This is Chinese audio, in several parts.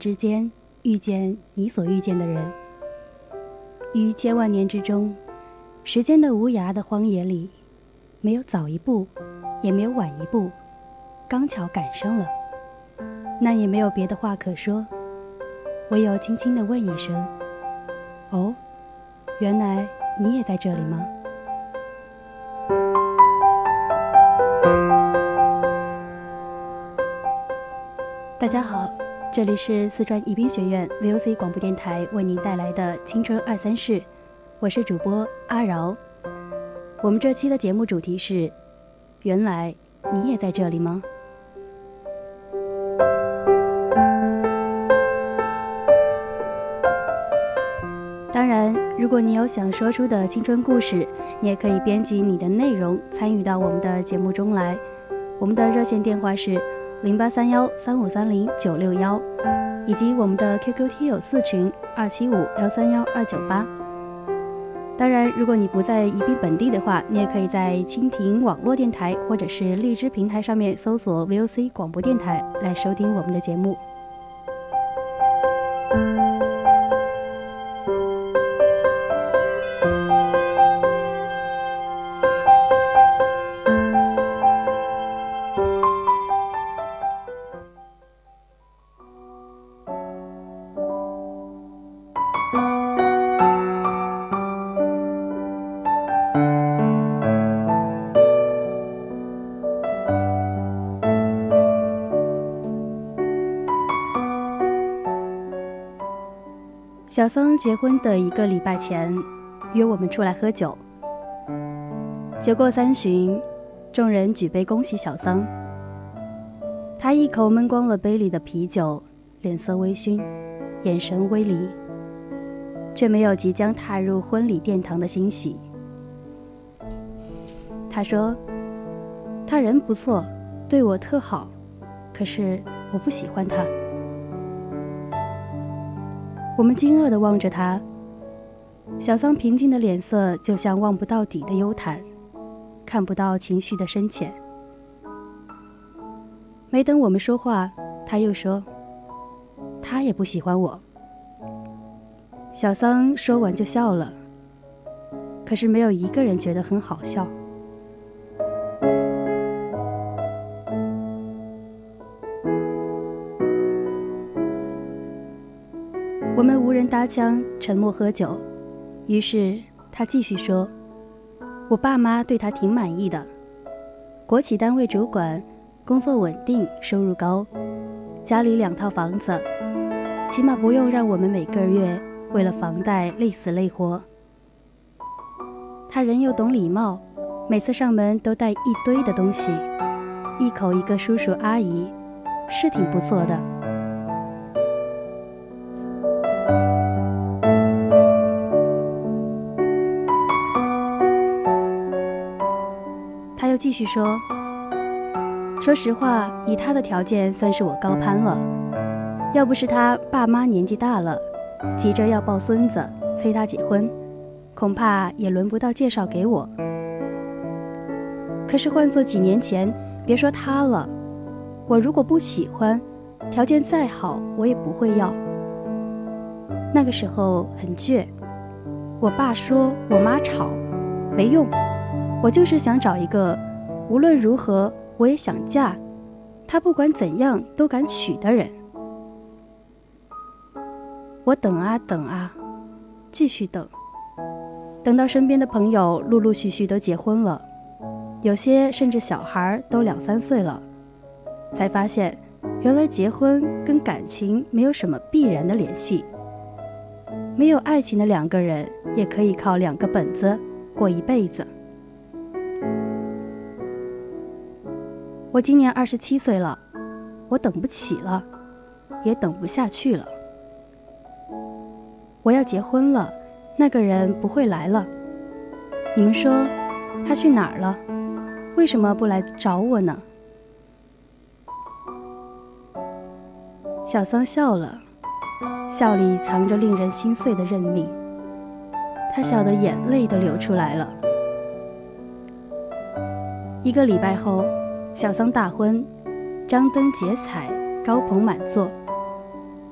之间遇见你所遇见的人，于千万年之中，时间的无涯的荒野里，没有早一步，也没有晚一步，刚巧赶上了，那也没有别的话可说，唯有轻轻地问一声：“哦，原来你也在这里吗？”大家好。这里是四川宜宾学院 VOC 广播电台为您带来的青春二三事，我是主播阿饶。我们这期的节目主题是：原来你也在这里吗？当然，如果你有想说出的青春故事，你也可以编辑你的内容参与到我们的节目中来。我们的热线电话是。零八三幺三五三零九六幺，以及我们的 QQ 听友四群二七五幺三幺二九八。当然，如果你不在宜宾本地的话，你也可以在蜻蜓网络电台或者是荔枝平台上面搜索 VOC 广播电台来收听我们的节目。桑结婚的一个礼拜前，约我们出来喝酒。酒过三巡，众人举杯恭喜小桑。他一口闷光了杯里的啤酒，脸色微醺，眼神微离，却没有即将踏入婚礼殿堂的欣喜。他说：“他人不错，对我特好，可是我不喜欢他。”我们惊愕地望着他，小桑平静的脸色就像望不到底的幽潭，看不到情绪的深浅。没等我们说话，他又说：“他也不喜欢我。”小桑说完就笑了，可是没有一个人觉得很好笑。搭腔，沉默喝酒。于是他继续说：“我爸妈对他挺满意的，国企单位主管，工作稳定，收入高，家里两套房子，起码不用让我们每个月为了房贷累死累活。他人又懂礼貌，每次上门都带一堆的东西，一口一个叔叔阿姨，是挺不错的。”续说，说实话，以他的条件，算是我高攀了。要不是他爸妈年纪大了，急着要抱孙子，催他结婚，恐怕也轮不到介绍给我。可是换做几年前，别说他了，我如果不喜欢，条件再好，我也不会要。那个时候很倔，我爸说我妈吵，没用，我就是想找一个无论如何我也想嫁，他不管怎样都敢娶的人。我等啊等啊，继续等，等到身边的朋友陆陆续续都结婚了，有些甚至小孩都两三岁了，才发现原来结婚跟感情没有什么必然的联系。没有爱情的两个人，也可以靠两个本子过一辈子。我今年二十七岁了，我等不起了，也等不下去了。我要结婚了，那个人不会来了。你们说，他去哪儿了？为什么不来找我呢？小桑笑了。笑里藏着令人心碎的认命，他笑得眼泪都流出来了。一个礼拜后，小桑大婚，张灯结彩，高朋满座，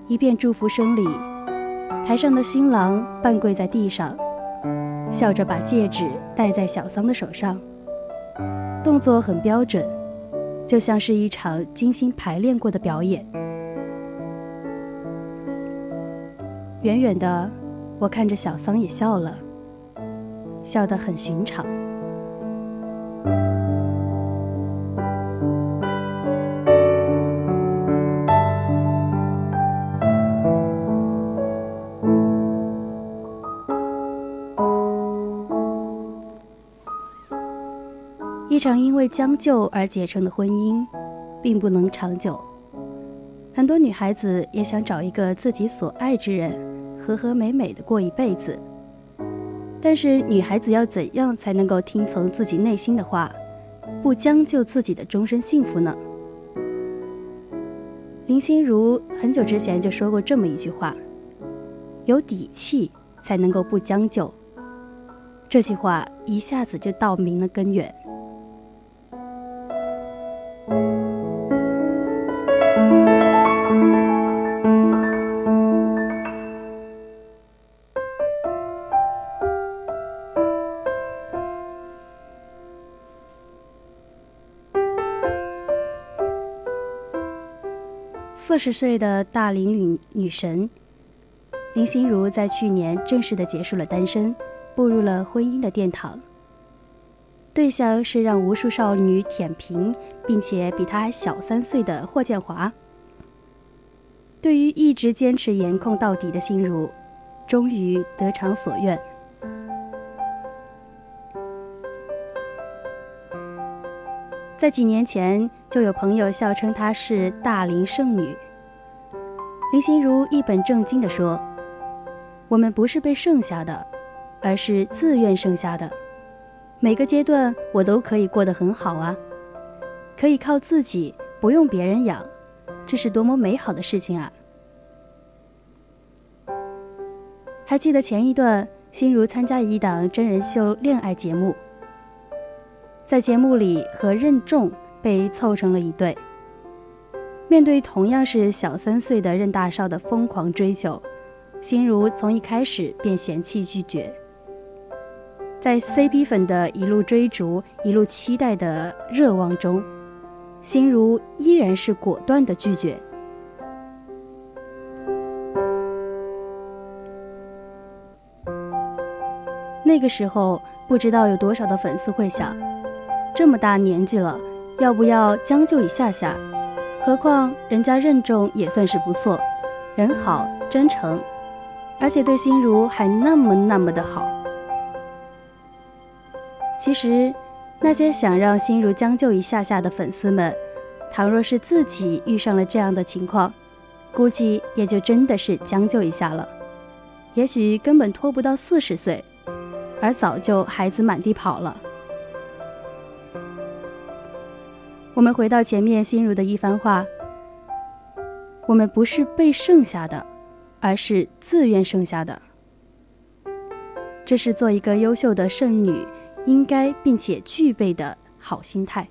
一片祝福声里，台上的新郎半跪在地上，笑着把戒指戴在小桑的手上，动作很标准，就像是一场精心排练过的表演。远远的，我看着小桑也笑了，笑得很寻常。一场因为将就而结成的婚姻，并不能长久。很多女孩子也想找一个自己所爱之人，和和美美的过一辈子。但是，女孩子要怎样才能够听从自己内心的话，不将就自己的终身幸福呢？林心如很久之前就说过这么一句话：“有底气才能够不将就。”这句话一下子就道明了根源。四十岁的大龄女女神林心如，在去年正式的结束了单身，步入了婚姻的殿堂。对象是让无数少女舔屏，并且比她小三岁的霍建华。对于一直坚持颜控到底的心如，终于得偿所愿。在几年前，就有朋友笑称她是大龄剩女。林心如一本正经地说：“我们不是被剩下的，而是自愿剩下的。每个阶段我都可以过得很好啊，可以靠自己，不用别人养，这是多么美好的事情啊！”还记得前一段，心如参加一档真人秀恋爱节目，在节目里和任重被凑成了一对。面对同样是小三岁的任大少的疯狂追求，心如从一开始便嫌弃拒绝。在 CP 粉的一路追逐、一路期待的热望中，心如依然是果断的拒绝。那个时候，不知道有多少的粉丝会想：这么大年纪了，要不要将就一下下？何况人家任重也算是不错，人好真诚，而且对心如还那么那么的好。其实，那些想让心如将就一下下的粉丝们，倘若是自己遇上了这样的情况，估计也就真的是将就一下了。也许根本拖不到四十岁，而早就孩子满地跑了。我们回到前面心如的一番话：我们不是被剩下的，而是自愿剩下的。这是做一个优秀的剩女应该并且具备的好心态。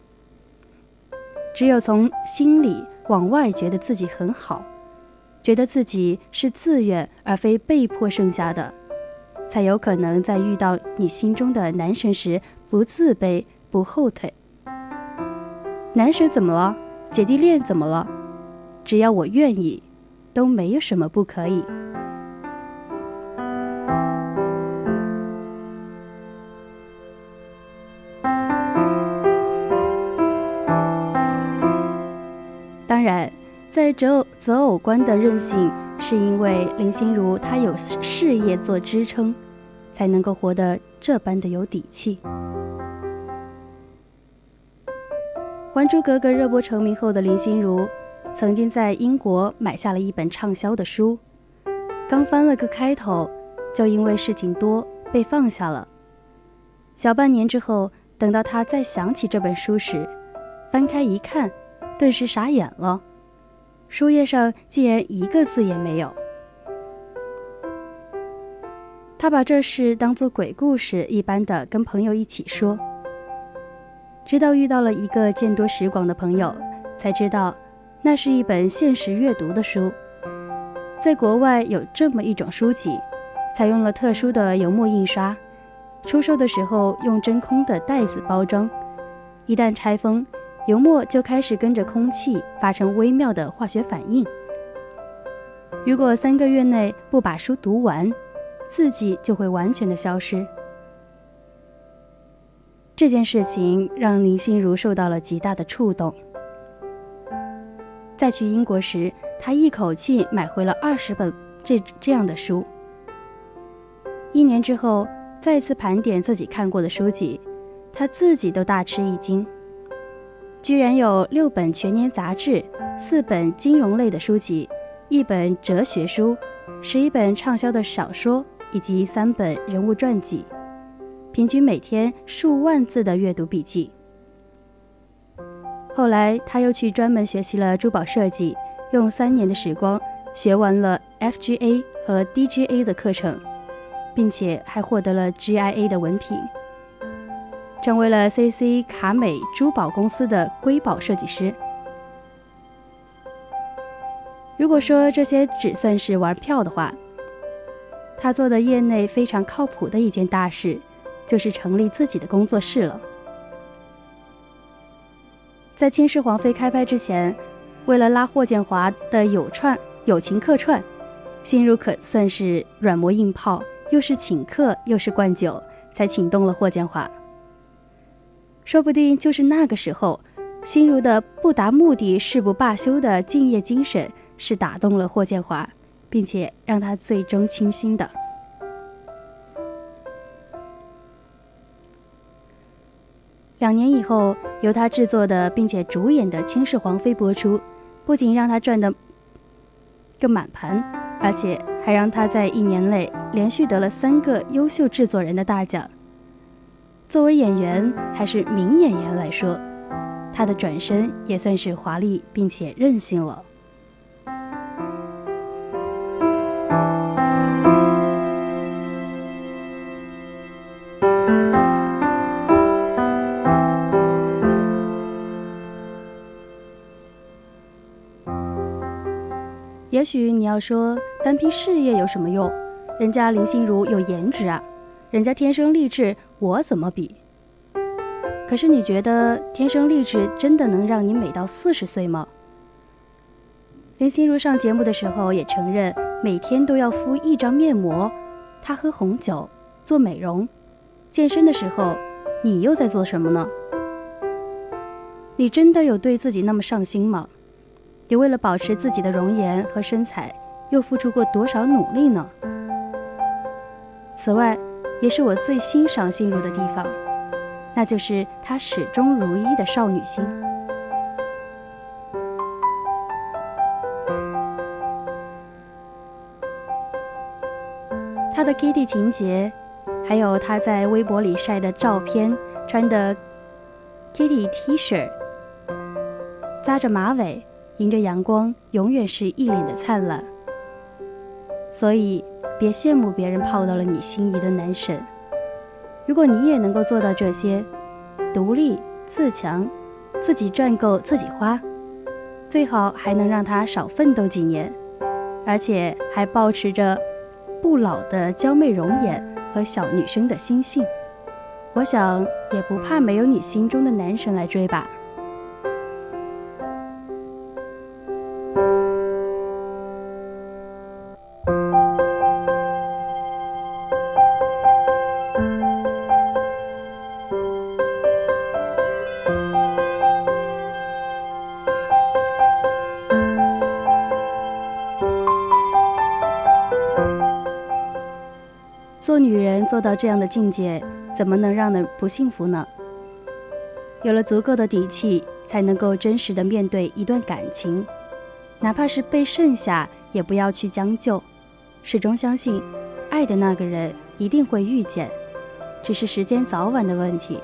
只有从心里往外觉得自己很好，觉得自己是自愿而非被迫剩下的，才有可能在遇到你心中的男神时不自卑、不后退。男神怎么了？姐弟恋怎么了？只要我愿意，都没有什么不可以。当然，在择偶择偶观的任性，是因为林心如她有事业做支撑，才能够活得这般的有底气。《还珠格格》热播成名后的林心如，曾经在英国买下了一本畅销的书，刚翻了个开头，就因为事情多被放下了。小半年之后，等到她再想起这本书时，翻开一看，顿时傻眼了，书页上竟然一个字也没有。他把这事当作鬼故事一般的跟朋友一起说。直到遇到了一个见多识广的朋友，才知道，那是一本限时阅读的书。在国外有这么一种书籍，采用了特殊的油墨印刷，出售的时候用真空的袋子包装，一旦拆封，油墨就开始跟着空气发生微妙的化学反应。如果三个月内不把书读完，字迹就会完全的消失。这件事情让林心如受到了极大的触动。在去英国时，她一口气买回了二十本这这样的书。一年之后，再次盘点自己看过的书籍，她自己都大吃一惊，居然有六本全年杂志、四本金融类的书籍、一本哲学书、十一本畅销的小说以及三本人物传记。平均每天数万字的阅读笔记。后来，他又去专门学习了珠宝设计，用三年的时光学完了 FGA 和 DGA 的课程，并且还获得了 GIA 的文凭，成为了 CC 卡美珠宝公司的瑰宝设计师。如果说这些只算是玩票的话，他做的业内非常靠谱的一件大事。就是成立自己的工作室了。在《倾世皇妃》开拍之前，为了拉霍建华的友串友情客串，心如可算是软磨硬泡，又是请客又是灌酒，才请动了霍建华。说不定就是那个时候，心如的不达目的誓不罢休的敬业精神，是打动了霍建华，并且让他最终倾心的。两年以后，由他制作的并且主演的《倾世皇妃》播出，不仅让他赚得个满盘，而且还让他在一年内连续得了三个优秀制作人的大奖。作为演员还是名演员来说，他的转身也算是华丽并且任性了。许你要说单拼事业有什么用？人家林心如有颜值啊，人家天生丽质，我怎么比？可是你觉得天生丽质真的能让你美到四十岁吗？林心如上节目的时候也承认，每天都要敷一张面膜，她喝红酒，做美容，健身的时候，你又在做什么呢？你真的有对自己那么上心吗？你为了保持自己的容颜和身材，又付出过多少努力呢？此外，也是我最欣赏心如的地方，那就是她始终如一的少女心。她的 Kitty 情节，还有她在微博里晒的照片，穿的 Kitty T 恤，扎着马尾。迎着阳光，永远是一脸的灿烂。所以，别羡慕别人泡到了你心仪的男神。如果你也能够做到这些，独立自强，自己赚够自己花，最好还能让他少奋斗几年，而且还保持着不老的娇媚容颜和小女生的心性。我想也不怕没有你心中的男神来追吧。做到这样的境界。怎么能让人不幸福呢？有了足够的底气，才能够真实的面对一段感情，哪怕是被剩下，也不要去将就，始终相信，爱的那个人一定会遇见，只是时间早晚的问题。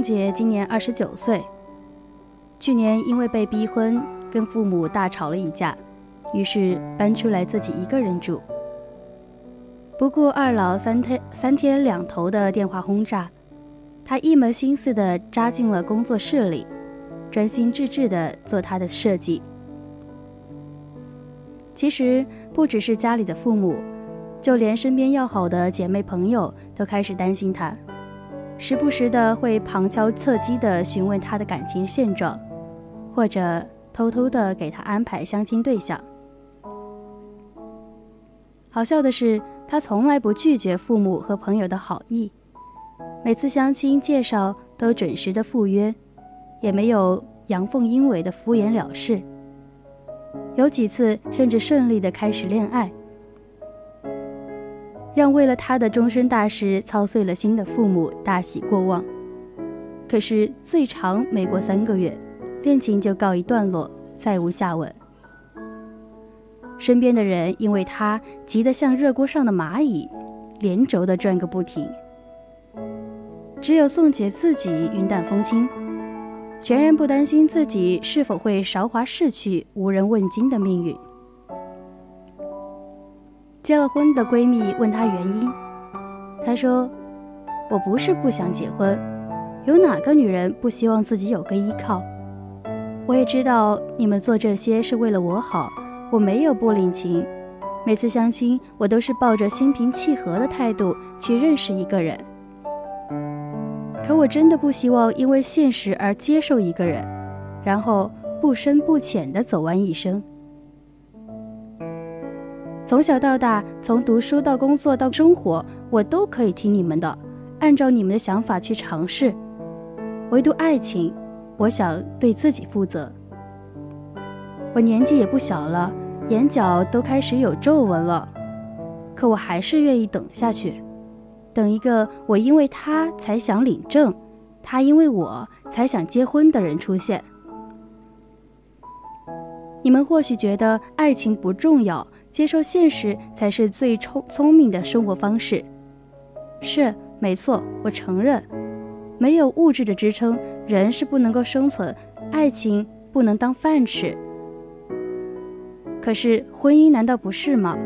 宋姐今年二十九岁，去年因为被逼婚，跟父母大吵了一架，于是搬出来自己一个人住。不顾二老三天三天两头的电话轰炸，她一门心思的扎进了工作室里，专心致志的做她的设计。其实不只是家里的父母，就连身边要好的姐妹朋友都开始担心她。时不时的会旁敲侧击的询问他的感情现状，或者偷偷的给他安排相亲对象。好笑的是，他从来不拒绝父母和朋友的好意，每次相亲介绍都准时的赴约，也没有阳奉阴违的敷衍了事。有几次甚至顺利的开始恋爱。让为了他的终身大事操碎了心的父母大喜过望，可是最长没过三个月，恋情就告一段落，再无下文。身边的人因为他急得像热锅上的蚂蚁，连轴的转个不停。只有宋姐自己云淡风轻，全然不担心自己是否会韶华逝去、无人问津的命运。结了婚的闺蜜问她原因，她说：“我不是不想结婚，有哪个女人不希望自己有个依靠？我也知道你们做这些是为了我好，我没有不领情。每次相亲，我都是抱着心平气和的态度去认识一个人。可我真的不希望因为现实而接受一个人，然后不深不浅的走完一生。”从小到大，从读书到工作到生活，我都可以听你们的，按照你们的想法去尝试。唯独爱情，我想对自己负责。我年纪也不小了，眼角都开始有皱纹了，可我还是愿意等下去，等一个我因为他才想领证，他因为我才想结婚的人出现。你们或许觉得爱情不重要。接受现实才是最聪聪明的生活方式，是没错，我承认，没有物质的支撑，人是不能够生存，爱情不能当饭吃。可是婚姻难道不是吗？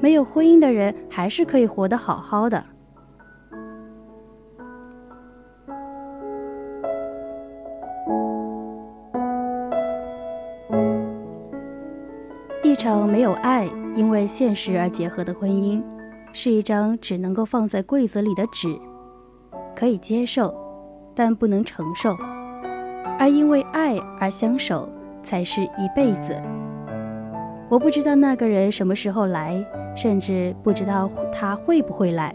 没有婚姻的人还是可以活得好好的。场没有爱。因为现实而结合的婚姻，是一张只能够放在柜子里的纸，可以接受，但不能承受；而因为爱而相守，才是一辈子。我不知道那个人什么时候来，甚至不知道他会不会来，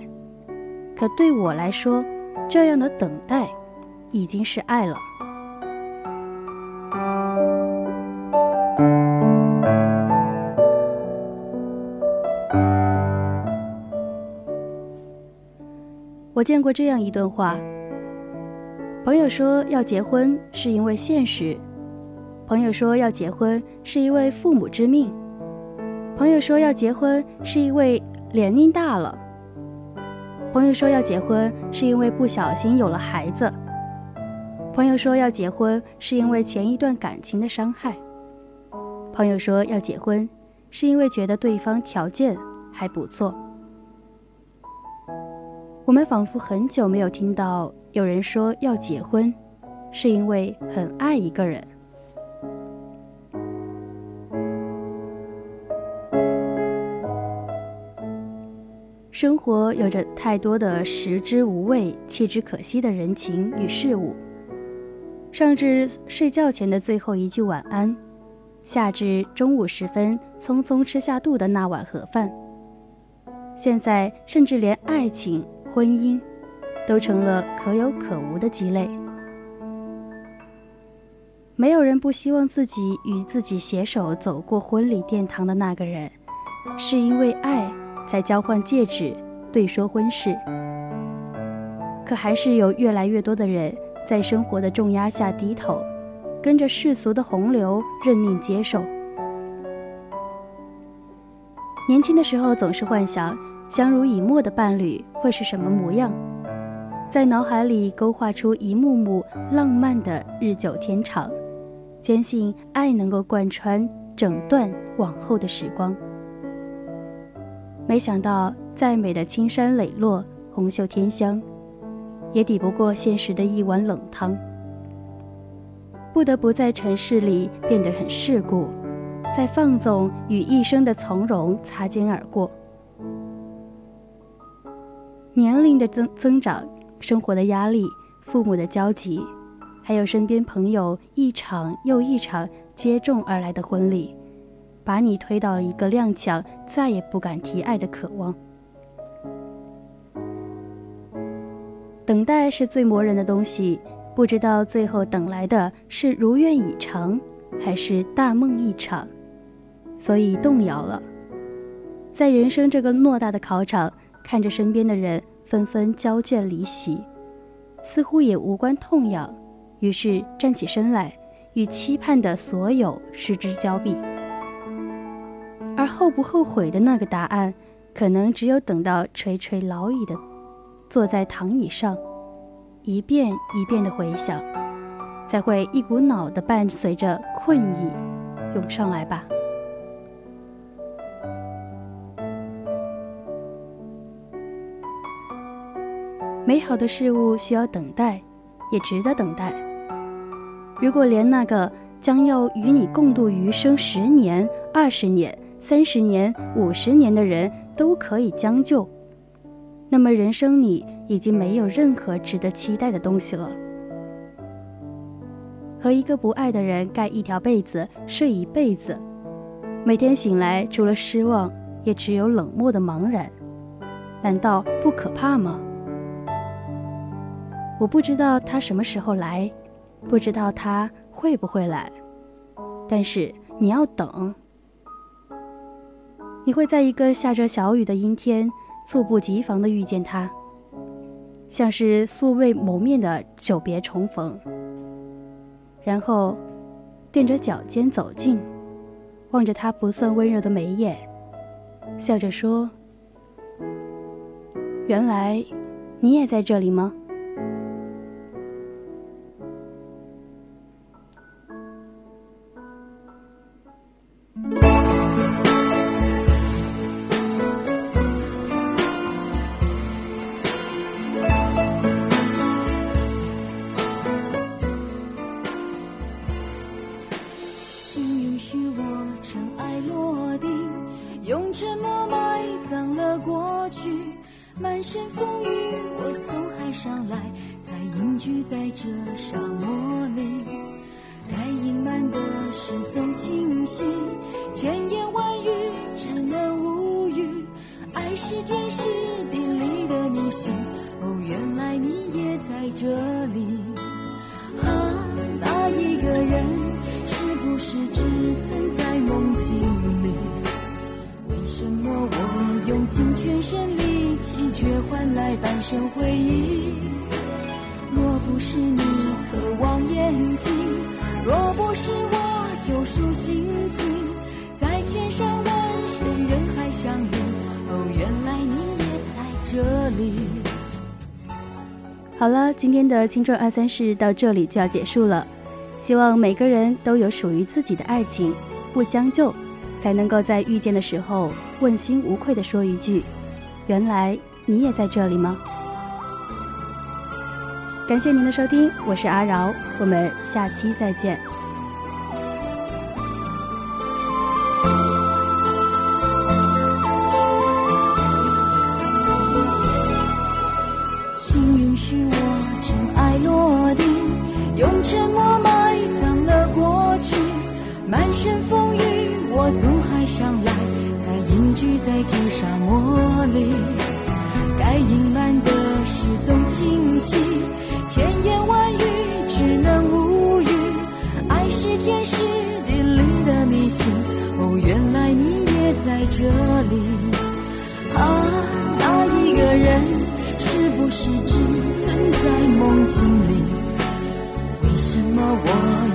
可对我来说，这样的等待，已经是爱了。我见过这样一段话：朋友说要结婚是因为现实，朋友说要结婚是因为父母之命，朋友说要结婚是因为年龄大了，朋友说要结婚是因为不小心有了孩子，朋友说要结婚是因为前一段感情的伤害，朋友说要结婚是因为觉得对方条件还不错。我们仿佛很久没有听到有人说要结婚，是因为很爱一个人。生活有着太多的食之无味、弃之可惜的人情与事物，上至睡觉前的最后一句晚安，下至中午时分匆匆吃下肚的那碗盒饭，现在甚至连爱情。婚姻，都成了可有可无的鸡肋。没有人不希望自己与自己携手走过婚礼殿堂的那个人，是因为爱才交换戒指、对说婚事。可还是有越来越多的人在生活的重压下低头，跟着世俗的洪流认命接受。年轻的时候总是幻想。相濡以沫的伴侣会是什么模样？在脑海里勾画出一幕幕浪漫的日久天长，坚信爱能够贯穿整段往后的时光。没想到，再美的青山磊落、红袖添香，也抵不过现实的一碗冷汤。不得不在尘世里变得很世故，在放纵与一生的从容擦肩而过。年龄的增增长，生活的压力，父母的焦急，还有身边朋友一场又一场接踵而来的婚礼，把你推到了一个踉跄，再也不敢提爱的渴望。等待是最磨人的东西，不知道最后等来的是如愿以偿，还是大梦一场，所以动摇了。在人生这个偌大的考场。看着身边的人纷纷交卷离席，似乎也无关痛痒，于是站起身来，与期盼的所有失之交臂。而后不后悔的那个答案，可能只有等到垂垂老矣的坐在躺椅上，一遍一遍的回想，才会一股脑的伴随着困意涌上来吧。美好的事物需要等待，也值得等待。如果连那个将要与你共度余生十年、二十年、三十年、五十年的人都可以将就，那么人生里已经没有任何值得期待的东西了。和一个不爱的人盖一条被子睡一辈子，每天醒来除了失望，也只有冷漠的茫然，难道不可怕吗？我不知道他什么时候来，不知道他会不会来，但是你要等。你会在一个下着小雨的阴天，猝不及防的遇见他，像是素未谋面的久别重逢，然后垫着脚尖走近，望着他不算温柔的眉眼，笑着说：“原来你也在这里吗？”是天时地利的迷信。哦原来你也在这里。啊那一个人是不是只存在梦境里？为什么我用尽全身力气却换来半生回忆？好了，今天的青春二三事到这里就要结束了。希望每个人都有属于自己的爱情，不将就，才能够在遇见的时候问心无愧的说一句：“原来你也在这里吗？”感谢您的收听，我是阿饶，我们下期再见。